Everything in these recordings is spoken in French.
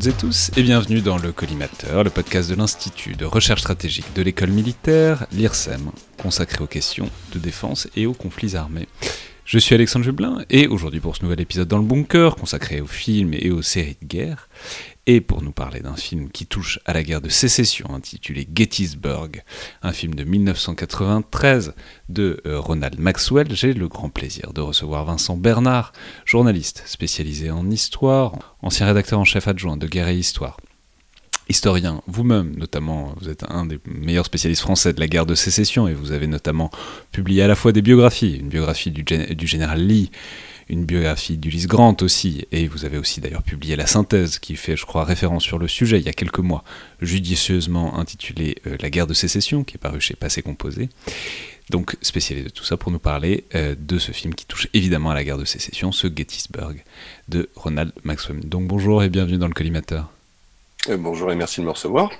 Toutes et tous et bienvenue dans le Collimateur, le podcast de l'Institut de recherche stratégique de l'école militaire, l'IRSEM, consacré aux questions de défense et aux conflits armés. Je suis Alexandre Jublin et aujourd'hui pour ce nouvel épisode dans le bunker consacré aux films et aux séries de guerre et pour nous parler d'un film qui touche à la guerre de sécession intitulé Gettysburg, un film de 1993 de euh, Ronald Maxwell, j'ai le grand plaisir de recevoir Vincent Bernard, journaliste spécialisé en histoire, ancien rédacteur en chef adjoint de Guerre et Histoire. Historien vous-même, notamment, vous êtes un des meilleurs spécialistes français de la guerre de sécession et vous avez notamment publié à la fois des biographies, une biographie du, du général Lee, une biographie d'Ulysse Grant aussi, et vous avez aussi d'ailleurs publié la synthèse qui fait, je crois, référence sur le sujet il y a quelques mois, judicieusement intitulée euh, La guerre de sécession, qui est paru chez Passé Composé. Donc spécialisé de tout ça pour nous parler euh, de ce film qui touche évidemment à la guerre de sécession, ce Gettysburg de Ronald Maxwell. Donc bonjour et bienvenue dans le collimateur. Euh, bonjour et merci de me recevoir.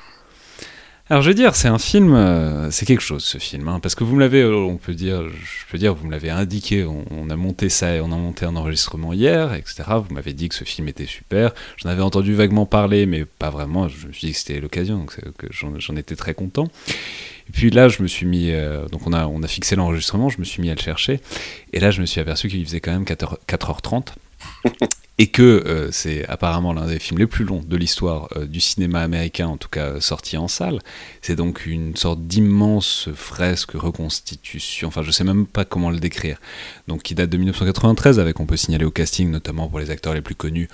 Alors je veux dire, c'est un film, euh, c'est quelque chose ce film, hein, parce que vous me l'avez, euh, on peut dire, je peux dire, vous me l'avez indiqué, on, a monté ça, on a monté un enregistrement hier, etc. Vous m'avez dit que ce film était super. J'en avais entendu vaguement parler, mais pas vraiment. Je me suis dit que c'était l'occasion, donc j'en étais très content. Et puis là, je me suis mis, donc on a, on a fixé l'enregistrement, je me suis mis à le chercher, et là je me suis aperçu qu'il faisait quand même 4 4h30 et que euh, c'est apparemment l'un des films les plus longs de l'histoire euh, du cinéma américain, en tout cas sorti en salle. C'est donc une sorte d'immense fresque reconstitution, enfin je sais même pas comment le décrire, donc qui date de 1993 avec, on peut signaler au casting notamment pour les acteurs les plus connus,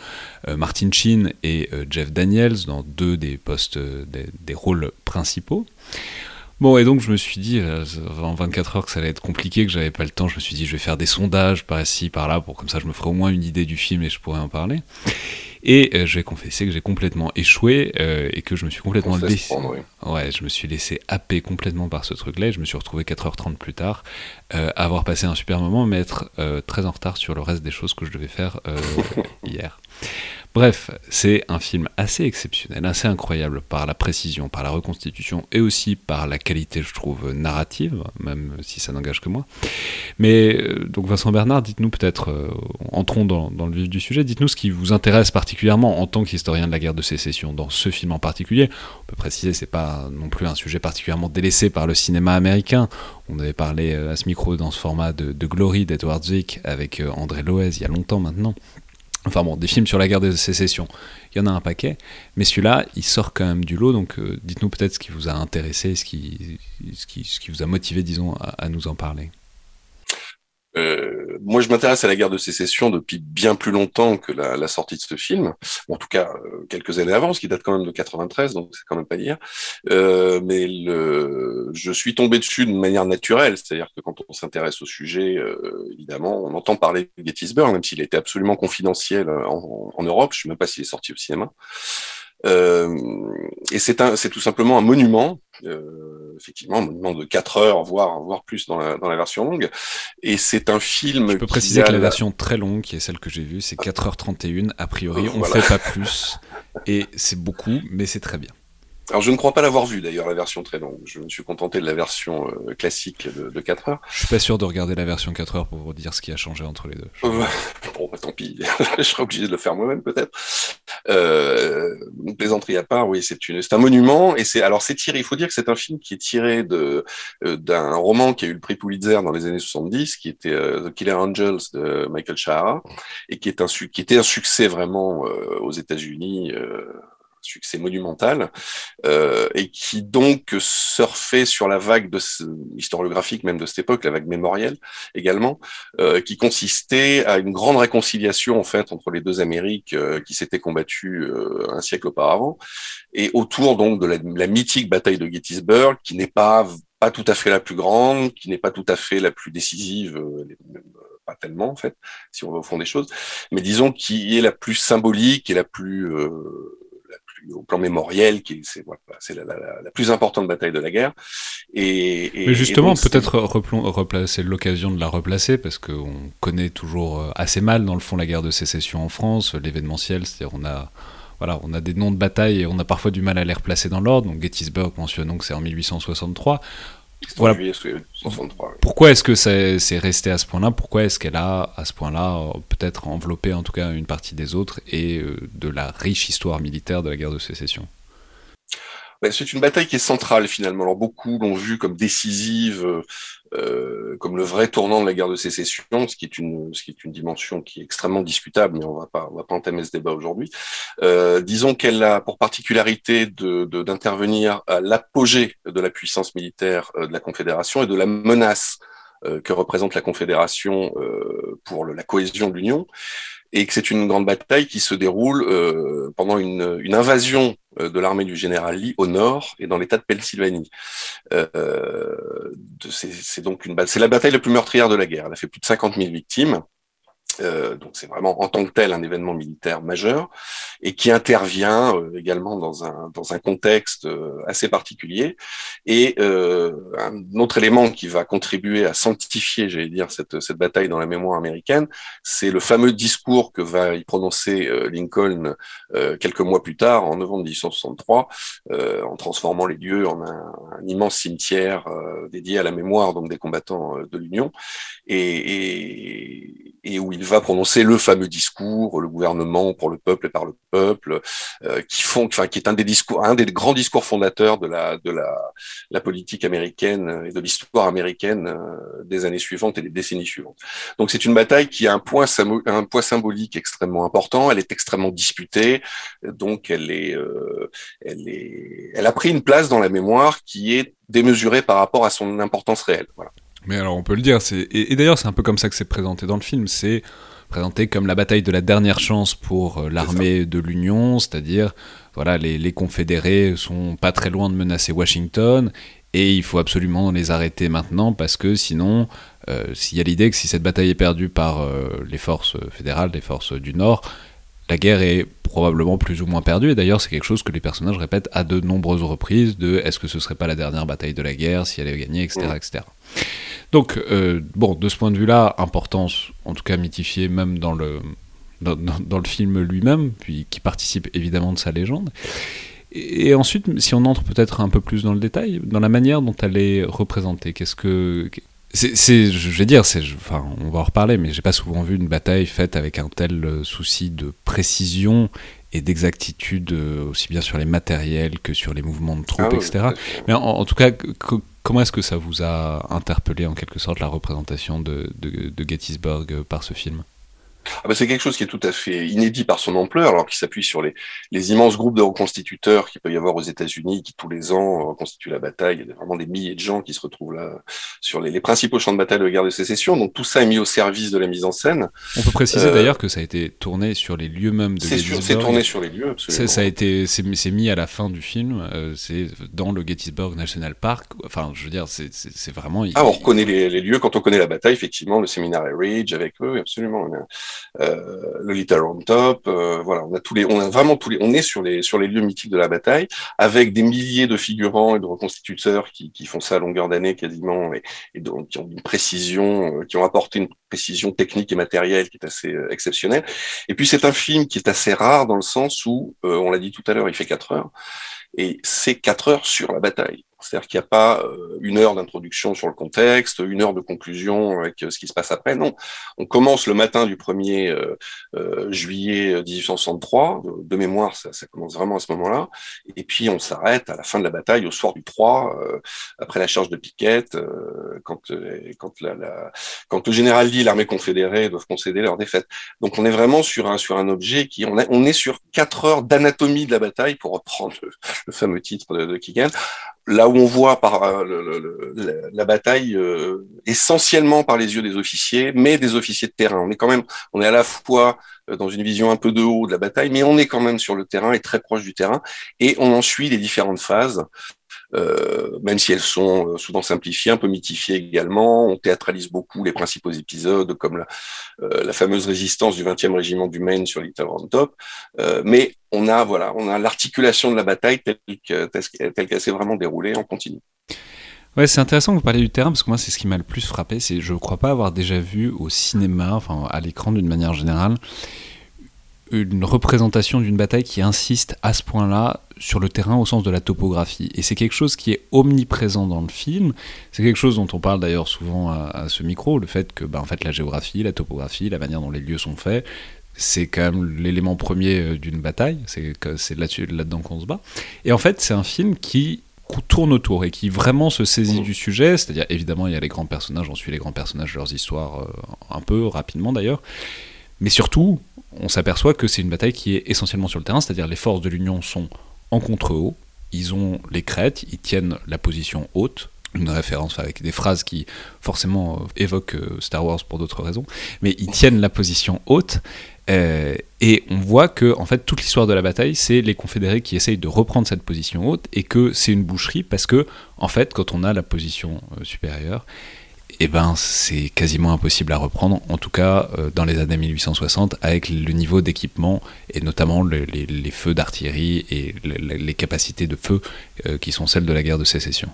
euh, Martin Sheen et Jeff Daniels dans deux des postes, des rôles principaux. Bon, et donc je me suis dit, euh, en 24 heures, que ça allait être compliqué, que j'avais pas le temps. Je me suis dit, je vais faire des sondages par ici, par là, pour comme ça je me ferai au moins une idée du film et je pourrais en parler. Et euh, je vais confesser que j'ai complètement échoué euh, et que je me suis complètement laissé. Ouais, je me suis laissé happer complètement par ce truc-là et je me suis retrouvé 4h30 plus tard, avoir passé un super moment, mais être très en retard sur le reste des choses que je devais faire hier. Bref, c'est un film assez exceptionnel, assez incroyable par la précision, par la reconstitution et aussi par la qualité, je trouve, narrative, même si ça n'engage que moi. Mais euh, donc Vincent Bernard, dites-nous peut-être, euh, entrons dans, le vif du sujet, dites-nous ce qui vous intéresse particulièrement en tant qu'historien de la guerre de sécession dans ce film en particulier. On peut préciser, c'est pas non plus un sujet particulièrement délaissé par le cinéma américain. On avait parlé euh, à ce micro dans ce format de, de Glory d'Edward Zwick avec André Loez il y a longtemps maintenant. Enfin bon, des films sur la guerre de sécession, il y en a un paquet, mais celui-là, il sort quand même du lot, donc euh, dites-nous peut-être ce qui vous a intéressé, ce qui, vous a motivé, disons, à nous en parler. Euh, moi, je m'intéresse à la guerre de sécession depuis bien plus longtemps que la, sortie de ce film. en tout cas, euh, quelques années avant, ce qui date quand même de 93, donc c'est quand même pas dire. Euh, mais le, je suis tombé dessus de manière naturelle, c'est-à-dire que quand on s'intéresse au sujet, euh, évidemment, on entend parler de Gettysburg, même s'il était absolument confidentiel en, en Europe. Je sais même pas s'il est sorti au cinéma. Euh, et c'est c'est tout simplement un monument, euh, effectivement, un monument de 4 heures, voire, voire plus dans la, dans la version longue. Et c'est un film. Je peux préciser que la version très longue, qui est celle que j'ai vue, c'est 4h31. A priori, on ne fait pas plus. Et c'est beaucoup, mais c'est très bien. Alors je ne crois pas l'avoir vu d'ailleurs la version très longue. Je me suis contenté de la version euh, classique de, de, 4 heures. Je suis pas sûr de regarder la version 4 heures pour vous dire ce qui a changé entre les deux. bon, bah, tant pis, je serai obligé de le faire moi-même peut-être. Euh, plaisanterie à part, oui, c'est une, c'est un monument et c'est alors c'est tiré. Il faut dire que c'est un film qui est tiré de euh, d'un roman qui a eu le prix Pulitzer dans les années 70, qui était euh, The Killer Angels de Michael Shahara et qui est un qui était un succès vraiment aux États-Unis succès monumental, euh, et qui donc surfait sur la vague de historiographique même de cette époque, la vague mémorielle également, euh, qui consistait à une grande réconciliation en fait entre les deux Amériques euh, qui s'étaient combattues euh, un siècle auparavant, et autour donc de la, la mythique bataille de Gettysburg, qui n'est pas pas tout à fait la plus grande, qui n'est pas tout à fait la plus décisive, euh, pas tellement en fait, si on va au fond des choses, mais disons qui est la plus symbolique et la plus euh, au plan mémoriel, qui c'est voilà, la, la, plus importante bataille de la guerre. Et, Mais justement, peut-être replacer l'occasion de la replacer, parce qu'on connaît toujours euh, assez mal, dans le fond, la guerre de sécession en France, l'événementiel, c'est-à-dire on a voilà, on a des noms de bataille et on a parfois du mal à les replacer dans l'ordre. Donc Gettysburg, mentionnons que c'est en 1863. Voilà. Pourquoi est-ce que c'est resté à ce point-là? Pourquoi est-ce qu'elle a, à ce point-là, peut-être enveloppé en tout cas une partie des autres et de la riche histoire militaire de la guerre de sécession? C'est une bataille qui est centrale finalement. Alors beaucoup l'ont vu comme décisive, euh, euh, comme le vrai tournant de la guerre de sécession, ce qui est une, ce qui est une dimension qui est extrêmement discutable, mais on va pas, on va pas entamer ce débat aujourd'hui. Euh, disons qu'elle a pour particularité de, d'intervenir à l'apogée de la puissance militaire de la Confédération et de la menace que représente la Confédération pour la cohésion de l'Union et que c'est une grande bataille qui se déroule euh, pendant une, une, invasion euh, de l'armée du général Lee au nord et dans l'État de Pennsylvanie. Euh, c'est donc une c'est la bataille la plus meurtrière de la guerre. Elle a fait plus de 50 000 victimes. Euh, donc c'est vraiment en tant que tel un événement militaire majeur et qui intervient euh, également dans un dans un contexte euh, assez particulier et un autre élément qui va contribuer à sanctifier j'allais dire cette cette bataille dans la mémoire américaine c'est le fameux discours que va y prononcer Lincoln quelques mois plus tard en novembre 1863 en transformant les lieux en un, immense cimetière dédié à la mémoire donc des combattants de l'Union. Et, et, et où il va prononcer le fameux discours, le gouvernement pour le peuple et par le peuple, euh, qui font, enfin, qui est un des discours, un des grands discours fondateurs de la de la, la politique américaine et de l'histoire américaine euh, des années suivantes et des décennies suivantes. Donc c'est une bataille qui a un point un poids symbolique extrêmement important. Elle est extrêmement disputée, donc elle est euh, elle est elle a pris une place dans la mémoire qui est démesurée par rapport à son importance réelle. Voilà. Mais alors on peut le dire, et, et d'ailleurs c'est un peu comme ça que c'est présenté dans le film, c'est présenté comme la bataille de la dernière chance pour euh, l'armée de l'Union, c'est-à-dire voilà les, les, confédérés sont pas très loin de menacer Washington et il faut absolument les arrêter maintenant parce que sinon, euh, s'il y a l'idée que si cette bataille est perdue par euh, les forces fédérales, les forces du Nord, la guerre est probablement plus ou moins perdue, et d'ailleurs c'est quelque chose que les personnages répètent à de nombreuses reprises, de est-ce que ce serait pas la dernière bataille de la guerre, si elle est gagnée, etc. etc. Donc, euh, bon, de ce point de vue-là, importance, en tout cas mythifiée même dans le, dans, dans, le film lui-même, puis qui participe évidemment de sa légende. Et, ensuite, si on entre peut-être un peu plus dans le détail, dans la manière dont elle est représentée, qu'est-ce que c'est, je vais dire, c'est, enfin, on va en reparler, mais j'ai pas souvent vu une bataille faite avec un tel euh, souci de précision et d'exactitude, euh, aussi bien sur les matériels que sur les mouvements de troupes, ah etc. Mais en, tout cas, comment est-ce que ça vous a interpellé en quelque sorte la représentation de, Gettysburg euh, par ce film? Ah bah c'est quelque chose qui est tout à fait inédit par son ampleur, alors qu'il s'appuie sur les, les, immenses groupes de reconstituteurs qu'il peut y avoir aux États-Unis, qui tous les ans reconstituent la bataille. Il y a vraiment des milliers de gens qui se retrouvent là sur les, les, principaux champs de bataille de la guerre de sécession. Donc tout ça est mis au service de la mise en scène. On peut préciser euh, d'ailleurs que ça a été tourné sur les lieux mêmes de Gettysburg. C'est tourné sur les lieux, absolument. Ça a été, c'est mis à la fin du film. Euh, c'est dans le Gettysburg National Park. Enfin, je veux dire, c'est vraiment. Ah, on reconnaît les, les, lieux quand on connaît la bataille, effectivement, le séminaire Ridge avec eux, absolument. Euh, le Little Round Top, euh, voilà, on a tous les, on a vraiment tous les, on est sur les sur les lieux mythiques de la bataille, avec des milliers de figurants et de reconstituteurs qui, qui font ça à longueur d'année quasiment et, et donc, qui ont une précision, euh, qui ont apporté une précision technique et matérielle qui est assez exceptionnelle. Et puis c'est un film qui est assez rare dans le sens où, on l'a dit tout à l'heure, il fait quatre heures et c'est quatre heures sur la bataille. C'est-à-dire qu'il n'y a pas euh, une heure d'introduction sur le contexte, une heure de conclusion avec euh, ce qui se passe après. Non, on commence le matin du 1er euh, juillet 1863. De, mémoire, ça, ça, commence vraiment à ce moment-là. Et puis on s'arrête à la fin de la bataille, au soir du 3, après la charge de Piquette, quand, quand, la, la, quand le général et l'armée confédérée doivent concéder leur défaite. Donc on est vraiment sur un, sur un objet qui... On, a, on est sur quatre heures d'anatomie de la bataille, pour reprendre le, fameux titre de, de Keegan, là où on voit par euh, la, bataille euh, essentiellement par les yeux des officiers, mais des officiers de terrain. On est quand même, on est à la fois euh, dans une vision un peu de haut de la bataille, mais on est quand même sur le terrain et très proche du terrain, et on en suit les différentes phases. Euh, même si elles sont euh, souvent simplifiées, un peu mythifiées également. On théâtralise beaucoup les principaux épisodes, comme la, euh, fameuse résistance du 20e régiment du Maine sur Little Round Top. mais on a voilà, on a l'articulation de la bataille telle qu'elle s'est vraiment déroulée en continu. Ouais, c'est intéressant que vous parliez du terrain parce que moi, c'est ce qui m'a le plus frappé. C'est, je ne crois pas avoir déjà vu au cinéma, enfin à l'écran d'une manière générale, une représentation d'une bataille qui insiste à ce point-là sur le terrain au sens de la topographie. Et c'est quelque chose qui est omniprésent dans le film. C'est quelque chose dont on parle d'ailleurs souvent à, ce micro, le fait que bah, en fait, la géographie, la topographie, la manière dont les lieux sont faits, c'est quand même l'élément premier euh, d'une bataille. C'est là-dedans qu'on se bat. Et en fait, c'est un film qui tourne autour et qui vraiment se saisit du sujet, c'est-à-dire évidemment il y a les grands personnages, on suit les grands personnages, leurs histoires euh, un peu rapidement d'ailleurs, mais surtout on s'aperçoit que c'est une bataille qui est essentiellement sur le terrain, c'est-à-dire les forces de l'Union sont en contre-haut, ils ont les crêtes, ils tiennent la position haute, une référence avec des phrases qui forcément euh, évoquent euh, Star Wars pour d'autres raisons, mais ils tiennent la position haute. Euh, et on voit que en fait toute l'histoire de la bataille, c'est les confédérés qui essayent de reprendre cette position haute et que c'est une boucherie parce que en fait quand on a la position supérieure, eh ben, c'est quasiment impossible à reprendre, en tout cas euh, dans les années 1860, avec le niveau d'équipement et notamment les, feux d'artillerie et les, capacités de feu euh, qui sont celles de la guerre de sécession.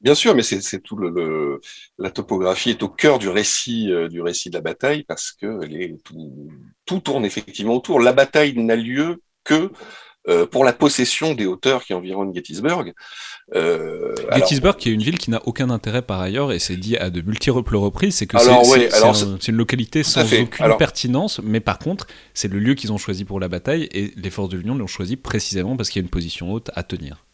Bien sûr, mais c'est tout le, la topographie est au cœur du récit euh, du récit de la bataille parce que tout, tout, tourne effectivement autour. La bataille n'a lieu que pour la possession des hauteurs qui environnent Gettysburg. Euh, Gettysburg, qui est une ville qui n'a aucun intérêt par ailleurs, et c'est dit à de multiples reprises, c'est que c'est une localité sans aucune pertinence, mais par contre, c'est le lieu qu'ils ont choisi pour la bataille, et les forces de l'Union l'ont choisi précisément parce qu'il y a une position haute à tenir.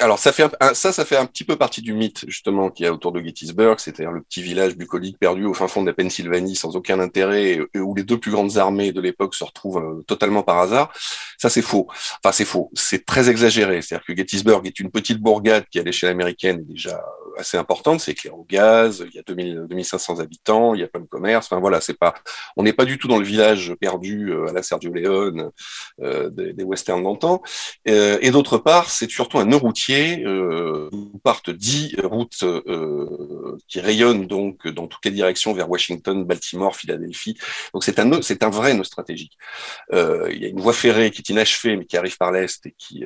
Alors ça fait ça, ça fait un petit peu partie du mythe justement qu'il y a autour de Gettysburg, c'est-à-dire le petit village bucolique perdu au fin fond de la Pennsylvanie sans aucun intérêt, et où les deux plus grandes armées de l'époque se retrouvent euh, totalement par hasard. Ça c'est faux. Enfin c'est faux. C'est très exagéré. C'est-à-dire que Gettysburg est une petite bourgade qui à l'échelle américaine est déjà assez importante. C'est éclairé au gaz. Il y a 2000, 2500 habitants. Il y a plein de commerce. Enfin voilà, c'est pas. On n'est pas du tout dans le village perdu euh, à la Sergio Leone euh, des, westerns d'antan. Euh, et d'autre part, c'est surtout un nœud routier euh, partent dix routes euh, qui rayonnent donc dans toutes les directions vers Washington, Baltimore, Philadelphie. Donc c'est un vrai nœud stratégique. Euh, il y a une voie ferrée qui est inachevée mais qui arrive par l'est et qui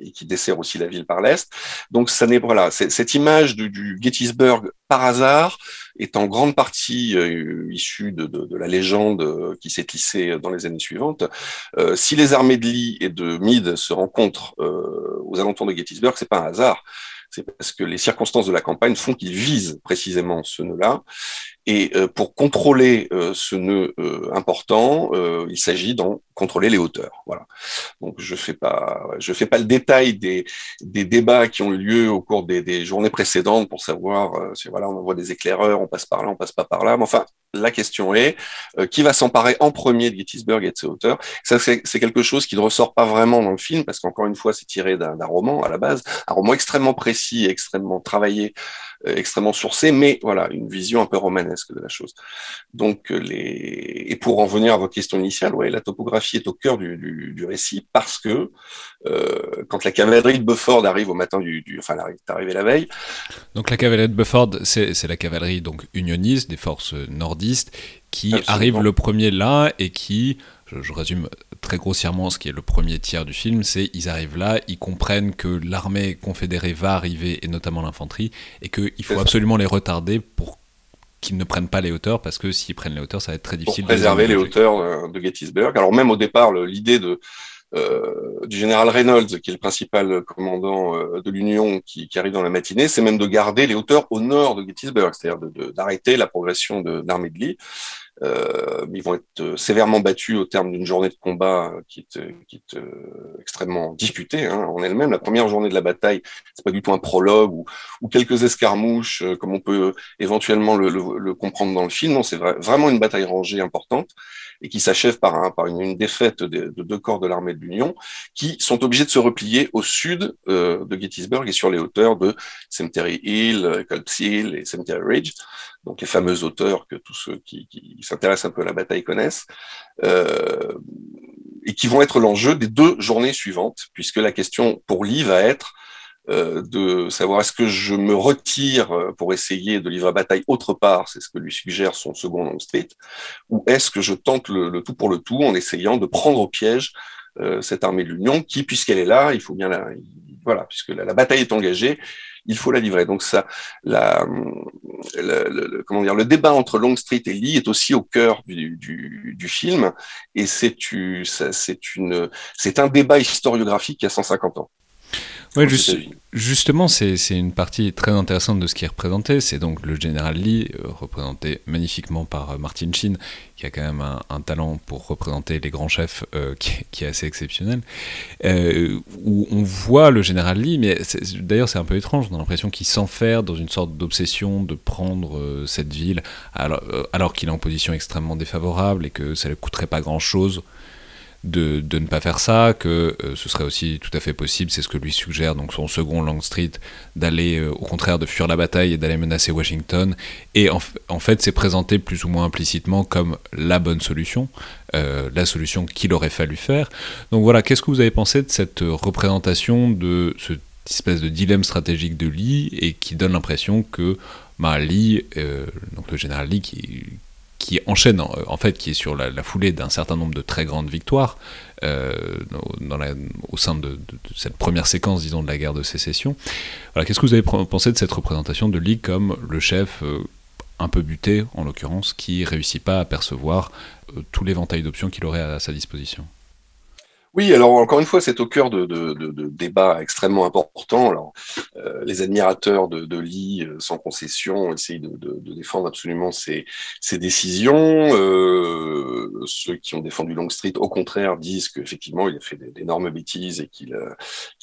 et qui dessert aussi la ville par l'est. Donc ça n'est voilà cette image du, du Gettysburg par hasard est en grande partie euh, issue de, de, de, la légende euh, qui s'est tissée dans les années suivantes. Euh, si les armées de Lee et de Meade se rencontrent euh, aux alentours de Gettysburg, c'est pas un hasard. C'est parce que les circonstances de la campagne font qu'ils visent précisément ce nœud-là. Et euh, pour contrôler euh, ce nœud euh, important, il s'agit d'en contrôler les hauteurs. Voilà. Donc je fais pas, je fais pas le détail des, des débats qui ont eu lieu au cours des, des journées précédentes pour savoir si voilà on envoie des éclaireurs, on passe par là, on passe pas par là. Mais enfin, la question est qui va s'emparer en premier de Gettysburg et de ses hauteurs? Ça c'est quelque chose qui ne ressort pas vraiment dans le film parce qu'encore une fois c'est tiré d'un roman à la base, un roman extrêmement précis, extrêmement travaillé euh, extrêmement sourcé, mais voilà, une vision un peu romanesque de la chose. Donc, euh, les... et pour en venir à votre question initiale, ouais, la topographie est au cœur du, du, du récit parce que euh, quand la cavalerie de Bufford arrive au matin du, du enfin, elle est arrivée la veille. Donc la cavalerie de Bufford, c'est la cavalerie donc unioniste des forces nordistes qui Absolument. arrive le premier là et qui je, je, résume très grossièrement ce qui est le premier tiers du film, c'est ils arrivent là, ils comprennent que l'armée confédérée va arriver, et notamment l'infanterie, et qu'il faut absolument les retarder pour qu'ils ne prennent pas les hauteurs, parce que s'ils prennent les hauteurs, ça va être très difficile. Pour préserver les hauteurs euh, de Gettysburg. Alors même au départ, l'idée de euh, du général Reynolds, qui est le principal commandant euh, de l'Union, qui, qui, arrive dans la matinée, c'est même de garder les hauteurs au nord de Gettysburg, c'est-à-dire d'arrêter la progression de l'armée de Lee. Euh, ils vont être euh, sévèrement battus au terme d'une journée de combat euh, qui est, qui est extrêmement disputée hein, en elle-même. La première journée de la bataille, c'est pas du tout un prologue ou, ou quelques escarmouches comme on peut éventuellement le, le, le, comprendre dans le film. Non, c'est vrai, vraiment une bataille rangée importante et qui s'achève par, un, par une, une, défaite de, de, deux corps de l'armée de l'Union qui sont obligés de se replier au sud euh, de Gettysburg et sur les hauteurs de Cemetery Hill, Culp's Hill et Cemetery Ridge donc les fameux auteurs que tous ceux qui, s'intéressent un peu à la bataille connaissent, euh, et qui vont être l'enjeu des deux journées suivantes, puisque la question pour Lee va être euh, de savoir est-ce que je me retire pour essayer de livrer la bataille autre part, c'est ce que lui suggère son second long street, ou est-ce que je tente le, tout pour le tout en essayant de prendre au piège euh, cette armée de l'Union qui, puisqu'elle est là, il faut bien la, voilà, puisque la bataille est engagée, il faut la livrer. Donc ça, la, le, comment dire, le débat entre Longstreet et Lee est aussi au cœur du, du, du film, et c'est c'est une, c'est un débat historiographique a 150 ans. Ouais, justement, c'est une partie très intéressante de ce qui est représenté. C'est donc le général Lee, euh, représenté magnifiquement par euh, Martin Sheen, qui a quand même un, talent pour représenter les grands chefs euh, qui, est assez exceptionnel. où on voit le général Lee, mais d'ailleurs c'est un peu étrange, on a l'impression qu'il s'enferme dans une sorte d'obsession de prendre cette ville alors, alors qu'il est en position extrêmement défavorable et que ça ne coûterait pas grand-chose de, ne pas faire ça, que euh, ce serait aussi tout à fait possible, c'est ce que lui suggère donc son second Longstreet, d'aller euh, au contraire de fuir la bataille et d'aller menacer Washington. Et en, fait, c'est présenté plus ou moins implicitement comme la bonne solution, euh, la solution qu'il aurait fallu faire. Donc voilà, qu'est-ce que vous avez pensé de cette représentation de ce espèce de dilemme stratégique de Lee et qui donne l'impression que bah, Lee, donc le général Lee qui qui enchaîne en, fait, qui est sur la, foulée d'un certain nombre de très grandes victoires euh, au sein de, cette première séquence, disons, de la guerre de sécession. Voilà, qu'est-ce que vous avez pensé de cette représentation de Lee comme le chef euh, un peu buté, en l'occurrence, qui réussit pas à percevoir euh, tout l'éventail d'options qu'il aurait à sa disposition? Oui, alors encore une fois, c'est au cœur de, débats extrêmement importants. Alors, euh, les admirateurs de, de Lee, euh, sans concession, essayent de, défendre absolument ses, décisions. Euh, ceux qui ont défendu Longstreet, au contraire, disent qu'effectivement, il a fait d'énormes bêtises et qu'il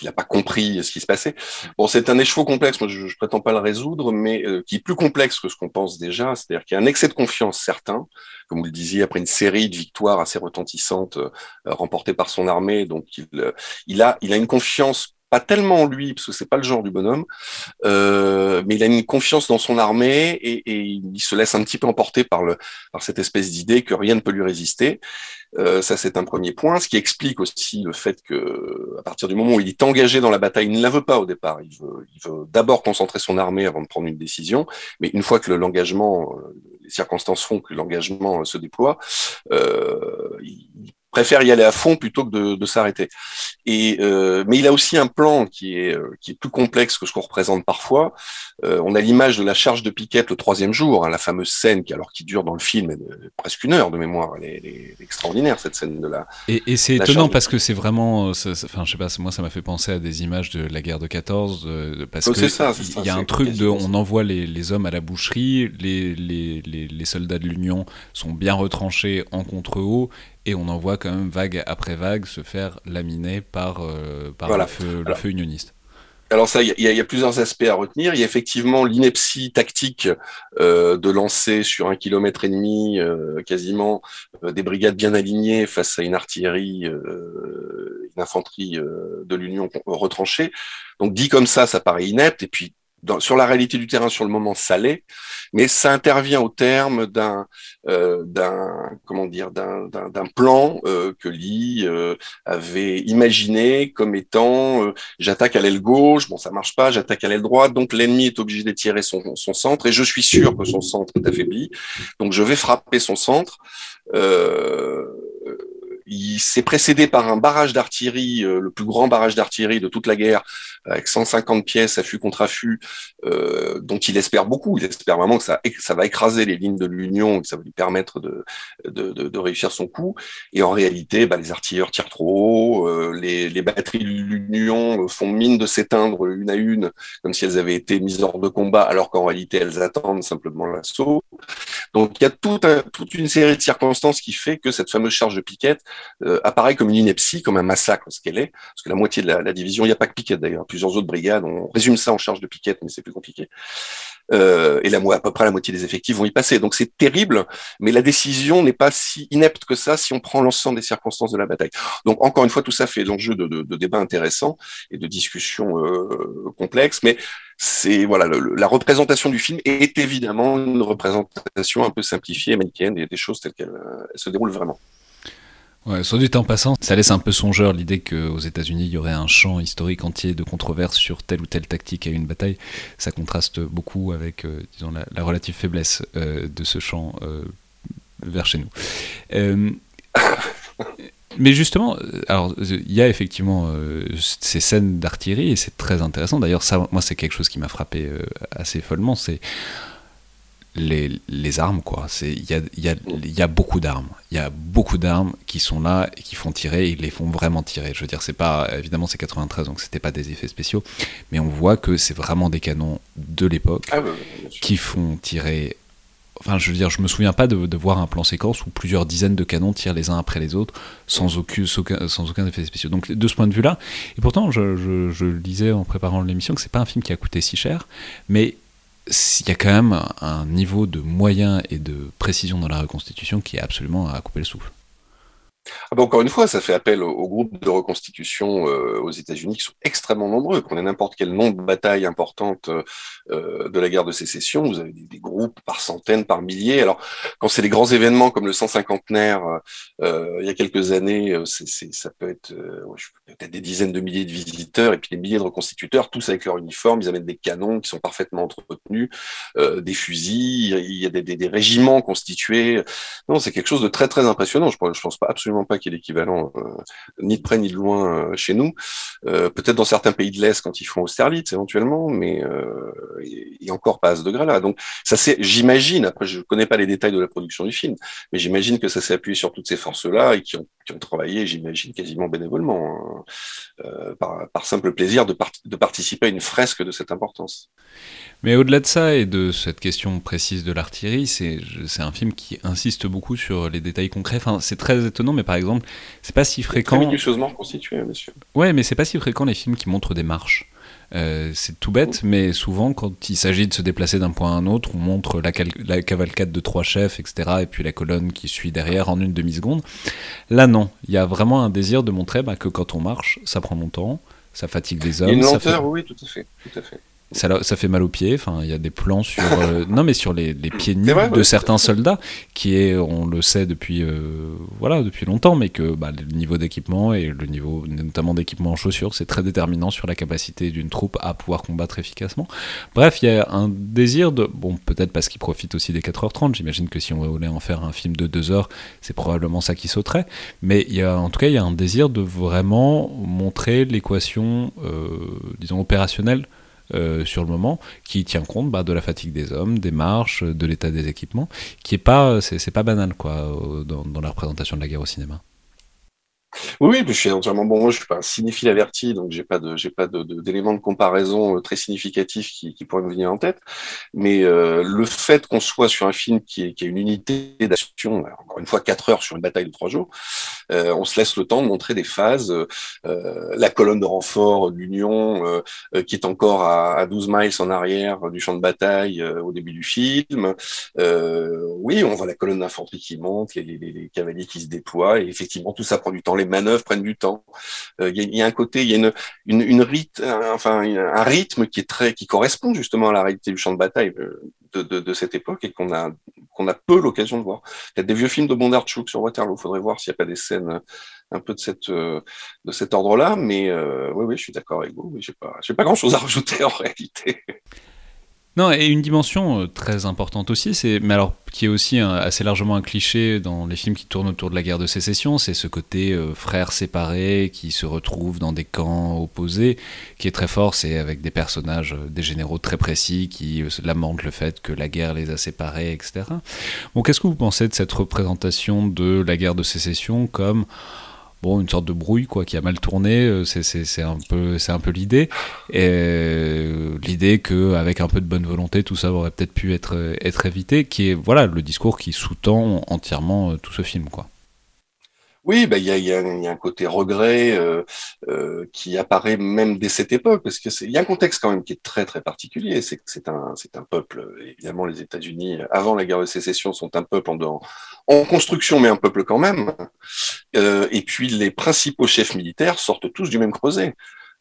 n'a pas compris ce qui se passait. Bon, c'est un écheveau complexe. Moi, je, ne prétends pas le résoudre, mais qui est plus complexe que ce qu'on pense déjà. C'est-à-dire qu'il y a un excès de confiance certain, comme vous le disiez, après une série de victoires assez retentissantes remportées par son armée donc euh, il, a, une confiance pas tellement en lui, parce que c'est pas le genre du bonhomme, euh, mais il a une confiance dans son armée et, il se laisse un petit peu emporter par, cette espèce d'idée que rien ne peut lui résister. Euh, ça, c'est un premier point, ce qui explique aussi le fait que, à partir du moment où il est engagé dans la bataille, il ne la veut pas au départ. Il veut, il veut d'abord concentrer son armée avant de prendre une décision, mais une fois que l'engagement, les circonstances font que l'engagement se déploie, il préfère y aller à fond plutôt que de, de s'arrêter. Et euh, mais il a aussi un plan qui est euh, qui est plus complexe que ce qu'on représente parfois. Euh, on a l'image de la charge de Piquette le troisième jour, hein, la fameuse scène qui alors qui dure dans le film euh, presque une heure de mémoire. Elle est, extraordinaire cette scène de la. Et, et c'est étonnant parce que c'est vraiment, enfin je sais pas, moi ça m'a fait penser à des images de la guerre de 14 parce que il y a un truc de, on envoie les, les, hommes à la boucherie, les, les, les, les soldats de l'Union sont bien retranchés en contre-haut et on en voit quand même vague après vague se faire laminer par, euh, par le, feu, le feu unioniste. Alors ça, il y, y, a plusieurs aspects à retenir. Il y a effectivement l'ineptie tactique euh, de lancer sur un kilomètre et demi euh, quasiment euh, des brigades bien alignées face à une artillerie, une infanterie de l'Union retranchée. Donc dit comme ça, ça paraît inepte. Et puis sur la réalité du terrain, sur le moment, ça l'est, mais ça intervient au terme d'un euh, comment dire d'un plan euh, que Lee euh, avait imaginé comme étant j'attaque à l'aile gauche, bon ça marche pas, j'attaque à l'aile droite, donc l'ennemi est obligé d'étirer son, son centre et je suis sûr que son centre est affaibli, donc je vais frapper son centre. Il s'est précédé par un barrage d'artillerie, euh, le plus grand barrage d'artillerie de toute la guerre, avec 150 pièces affût contre affût, euh, dont il espère beaucoup. Il espère vraiment que ça, ça va écraser les lignes de l'Union, que ça va lui permettre de, de, de, réussir son coup. Et en réalité, bah, les artilleurs tirent trop haut, euh, les, les, batteries de l'Union font mine de s'éteindre une à une, comme si elles avaient été mises hors de combat, alors qu'en réalité, elles attendent simplement l'assaut. Donc il y a tout toute une série de circonstances qui fait que cette fameuse charge de piquette euh, apparaît comme une ineptie, comme un massacre, ce qu'elle est, parce que la moitié de la, division, il n'y a pas que Piquette d'ailleurs, plusieurs autres brigades, on résume ça en charge de Piquette, mais c'est plus compliqué. Euh, et la, à peu près la moitié des effectifs vont y passer. Donc c'est terrible, mais la décision n'est pas si inepte que ça si on prend l'ensemble des circonstances de la bataille. Donc encore une fois, tout ça fait l'enjeu de, de, de débats intéressants et de discussions euh, complexes, mais c'est voilà la représentation du film est évidemment une représentation un peu simplifiée, manichéenne des, des choses telles qu'elles euh, se déroulent vraiment. Ouais, soit temps passant, ça laisse un peu songeur l'idée qu'aux États-Unis il y aurait un champ historique entier de controverses sur telle ou telle tactique à une bataille. Ça contraste beaucoup avec, euh, disons, la, relative faiblesse euh, de ce champ euh, vers chez nous. Mais justement, alors il y a effectivement ces scènes d'artillerie et c'est très intéressant. D'ailleurs, ça, moi, c'est quelque chose qui m'a frappé assez follement. C'est les, les, armes, quoi. Il y a, y, a, y a, beaucoup d'armes. Il y a beaucoup d'armes qui sont là et qui font tirer, et ils les font vraiment tirer. Je veux dire, c'est pas. Évidemment, c'est 93, donc c'était pas des effets spéciaux, mais on voit que c'est vraiment des canons de l'époque ah qui font tirer. Enfin, je veux dire, je me souviens pas de, de, voir un plan séquence où plusieurs dizaines de canons tirent les uns après les autres sans aucun, sans aucun effet spéciaux. Donc, de ce point de vue-là, et pourtant, je, je, je disais en préparant l'émission que c'est pas un film qui a coûté si cher, mais il y a quand même un niveau de moyens et de précision dans la reconstitution qui est absolument à couper le souffle. Ah bah, encore une fois, ça fait appel aux, groupes de reconstitution euh, aux États-Unis qui sont extrêmement nombreux. Qu'on ait n'importe quel nom de bataille importante euh, de la guerre de sécession, vous avez des, groupes par centaines, par milliers. Alors, quand c'est des grands événements comme le 150naire euh, il y a quelques années, c'est, ça peut être peut-être des dizaines de milliers de visiteurs et puis des milliers de reconstituteurs, tous avec leur uniforme. Ils amènent des canons qui sont parfaitement entretenus, des fusils. Il y a des, des, des, régiments constitués. Non, c'est quelque chose de très très impressionnant. Je, je pense pas absolument pas qu'il est équivalent euh, ni de près ni de loin euh, chez nous. Euh, peut-être dans certains pays de l'Est quand ils font Austerlitz éventuellement, mais et, encore pas à ce degré-là. Donc ça c'est, j'imagine, après je connais pas les détails de la production du film, mais j'imagine que ça s'est appuyé sur toutes ces forces-là et qui ont, travaillé, j'imagine, quasiment bénévolement, hein, par, par, simple plaisir de, de participer à une fresque de cette importance. Mais au-delà de ça et de cette question précise de l'artillerie, c'est un film qui insiste beaucoup sur les détails concrets. Enfin, c'est très étonnant, mais par exemple, c'est pas si fréquent. Minutieusement constitué, monsieur. Ouais, mais c'est pas si fréquent les films qui montrent des marches. Euh, c'est tout bête, mais souvent, quand il s'agit de se déplacer d'un point à un autre, on montre la, la, cavalcade de trois chefs, etc., et puis la colonne qui suit derrière en une demi-seconde. Là, non. Il y a vraiment un désir de montrer bah, que quand on marche, ça prend longtemps, ça fatigue les hommes. une lenteur, oui, tout à fait. Tout à fait. Ça, ça, fait mal aux pieds. Enfin, il y a des plans sur, euh, non mais sur les, les pieds nus de certains soldats, qui est, on le sait depuis, euh, voilà, depuis longtemps, mais que bah, le niveau d'équipement et le niveau, notamment d'équipement en chaussures, c'est très déterminant sur la capacité d'une troupe à pouvoir combattre efficacement. Bref, il y a un désir de, bon, peut-être parce qu'il profite aussi des 4h30. J'imagine que si on voulait en faire un film de 2 heures, c'est probablement ça qui sauterait. Mais il y a, en tout cas, il y a un désir de vraiment montrer l'équation, euh, disons opérationnelle euh, sur le moment, qui tient compte bah, de la fatigue des hommes, des marches, de l'état des équipements, qui est pas, c'est, pas banal quoi, dans, dans la représentation de la guerre au cinéma. Oui, je suis entièrement bon. Je suis pas un cinéphile averti, donc j'ai pas de, j'ai pas d'éléments de, comparaison euh, très significatifs qui, pourraient me venir en tête. Mais euh, le fait qu'on soit sur un film qui, est, a une unité d'action, encore une fois quatre heures sur une bataille de trois jours, euh, on se laisse le temps de montrer des phases. La colonne de renfort l'Union, qui est encore à, à, 12 miles en arrière du champ de bataille au début du film. oui, on voit la colonne d'infanterie qui monte, les, les, les, cavaliers qui se déploient, et effectivement, tout ça prend du temps. Manœuvres prennent du temps. Euh, il y, a un côté, il y a une, une, une rite, enfin un rythme qui est très, qui correspond justement à la réalité du champ de bataille euh, de, cette époque et qu'on a qu'on a peu l'occasion de voir. Il y a des vieux films de Bondarchuk sur Waterloo. Faudrait voir s'il n'y a pas des scènes un peu de cette euh, de cet ordre-là. Mais oui, oui, je suis d'accord avec vous. J'ai pas, j'ai pas grand-chose à rajouter en réalité. Non, et une dimension euh, très importante aussi, c'est, mais alors qui est aussi assez largement un cliché dans les films qui tournent autour de la guerre de sécession, c'est ce côté euh, frères séparés qui se retrouvent dans des camps opposés, qui est très fort, c'est avec des personnages, euh, des généraux très précis qui lamentent le fait que la guerre les a séparés, etc. Bon, qu'est-ce que vous pensez de cette représentation de la guerre de sécession comme bon, une sorte de brouille quoi, qui a mal tourné. Euh, c'est un peu, c'est un peu l'idée. Et euh, l'idée qu'avec un peu de bonne volonté, tout ça aurait peut-être pu être, être évité, qui est voilà le discours qui sous-tend entièrement euh, tout ce film, quoi. Oui, bah, il y, a, un côté regret euh, euh, qui apparaît même dès cette époque, parce que il y a un contexte quand même qui est très très particulier. C'est que c'est un c'est un peuple. Évidemment, les États-Unis avant la guerre de sécession sont un peuple en, en construction, mais un peuple quand même. Euh, et puis les principaux chefs militaires sortent tous du même creuset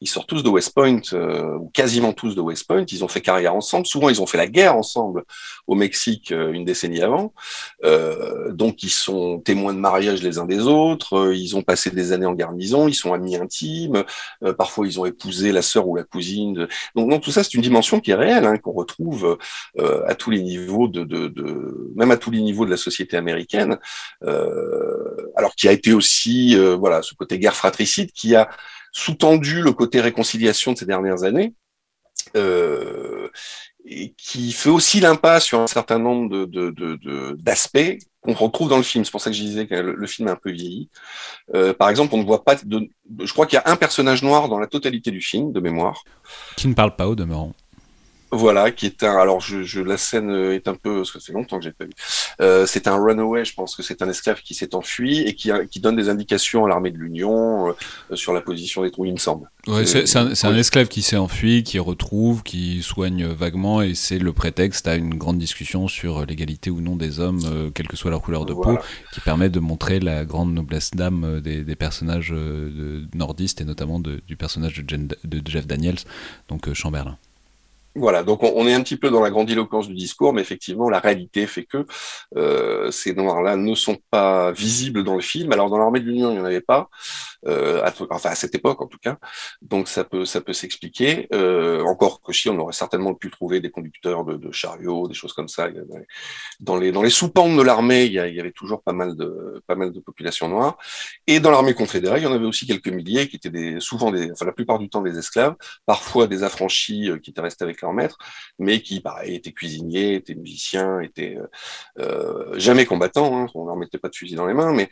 ils sortent tous de West Point, euh, ou quasiment tous de West Point. Ils ont fait carrière ensemble. Souvent, ils ont fait la guerre ensemble au Mexique euh, une décennie avant. Euh, donc, ils sont témoins de mariage les uns des autres. Euh, ils ont passé des années en garnison. Ils sont amis intimes. parfois, ils ont épousé la sœur ou la cousine. Donc, donc, tout ça, c'est une dimension qui est réelle, hein, qu'on retrouve à tous les niveaux de, de, de, même à tous les niveaux de la société américaine. alors qui a été aussi, voilà, ce côté guerre fratricide qui a sous-tendu le côté réconciliation de ces dernières années. Euh, et qui fait aussi l'impasse sur un certain nombre d'aspects de, de, qu'on retrouve dans le film. C'est pour ça que je disais que le, film est un peu vieilli. Euh, par exemple, on ne voit pas. Je crois qu'il y a un personnage noir dans la totalité du film, de mémoire. Qui ne parle pas au demeurant. Voilà, qui est un. Alors, je, je, la scène est un peu, parce que c'est longtemps que j'ai pas vu. Euh, c'est un runaway, je pense que c'est un esclave qui s'est enfui et qui, qui donne des indications à l'armée de l'Union euh, sur la position des troupes, il me semble. Ouais, c'est un, un, esclave qui s'est enfui, qui retrouve, qui soigne vaguement, et c'est le prétexte à une grande discussion sur l'égalité ou non des hommes, euh, quelle que soit leur couleur de peau, qui permet de montrer la grande noblesse d'âme euh, des, des, personnages de, nordistes et notamment de, du personnage de, de, Jeff Daniels, donc Chamberlain. Voilà, donc on, est un petit peu dans la grandiloquence du discours, mais effectivement, la réalité fait que euh, ces noirs-là ne sont pas visibles dans le film. Alors dans l'armée de l'Union, il n'y en avait pas, euh, à, enfin à cette époque en tout cas, donc ça peut ça peut s'expliquer. Euh, encore que si on aurait certainement pu trouver des conducteurs de, chariots, des choses comme ça. Dans les dans les sous-pentes de l'armée, il, y avait toujours pas mal de pas mal de populations noires. Et dans l'armée confédérée, il y en avait aussi quelques milliers qui étaient des, souvent des, enfin la plupart du temps des esclaves, parfois des affranchis euh, qui étaient restés avec mais qui, pareil, était cuisinier, était musicien, était euh, euh, jamais combattant, hein, on leur mettait pas de fusil dans les mains, mais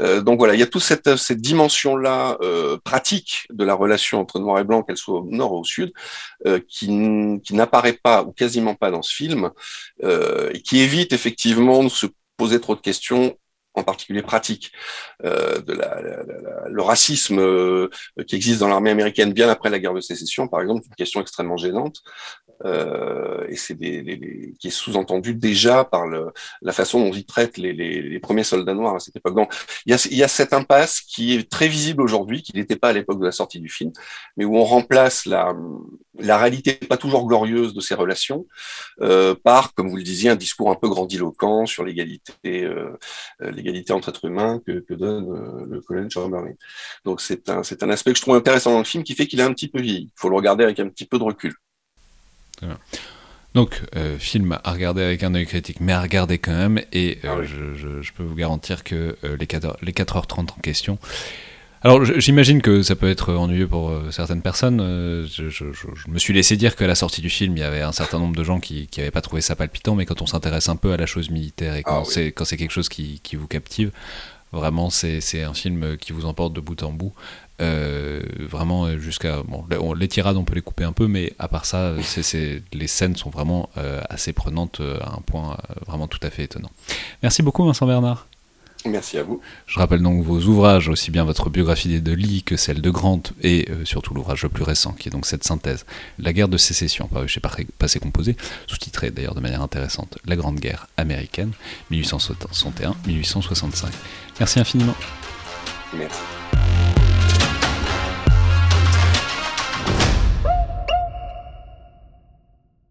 euh, donc voilà, il y a toute cette, dimension-là pratique de la relation entre noir et blanc, qu'elle soit au nord ou au sud, qui n'apparaît pas ou quasiment pas dans ce film, et qui évite effectivement de se poser trop de questions en particulier pratique, euh, de le racisme euh, qui existe dans l'armée américaine bien après la guerre de sécession, par exemple, une question extrêmement gênante, euh, et c'est des, qui est sous-entendu déjà par le, la façon dont ils traitent les, les, les, premiers soldats noirs à cette époque. Donc, il y a, il y a cette impasse qui est très visible aujourd'hui, qui n'était pas à l'époque de la sortie du film, mais où on remplace la, la réalité pas toujours glorieuse de ces relations euh, par, comme vous le disiez, un discours un peu grandiloquent sur l'égalité, euh, l'égalité entre êtres humains que, que donne euh, le colonel Chamberlain. Donc c'est un, c'est un aspect que je trouve intéressant dans le film qui fait qu'il est un petit peu vieilli. Il faut le regarder avec un petit peu de recul. Donc, euh, film à regarder avec un œil critique, mais à regarder quand même. Et euh, ah je, je, je, peux vous garantir que euh, les, 4, les 4h30 en question. Alors, j'imagine que ça peut être ennuyeux pour certaines personnes. Je, me suis laissé dire qu'à la sortie du film, il y avait un certain nombre de gens qui n'avaient pas trouvé ça palpitant, mais quand on s'intéresse un peu à la chose militaire et quand ah, c'est oui. quelque chose qui, qui vous captive, vraiment, c'est un film qui vous emporte de bout en bout. Euh, vraiment jusqu'à bon, les tirades on peut les couper un peu mais à part ça c est, c est, les scènes sont vraiment euh, assez prenantes euh, à un point euh, vraiment tout à fait étonnant. Merci beaucoup Vincent Bernard Merci à vous. Je rappelle donc vos ouvrages, aussi bien votre biographie de Lee que celle de Grant, et euh, surtout l'ouvrage le plus récent, qui est donc cette synthèse, La guerre de sécession, paru chez Passé Composé, sous-titré d'ailleurs de manière intéressante, La Grande Guerre américaine, 1861-1865. Merci infiniment. Merci.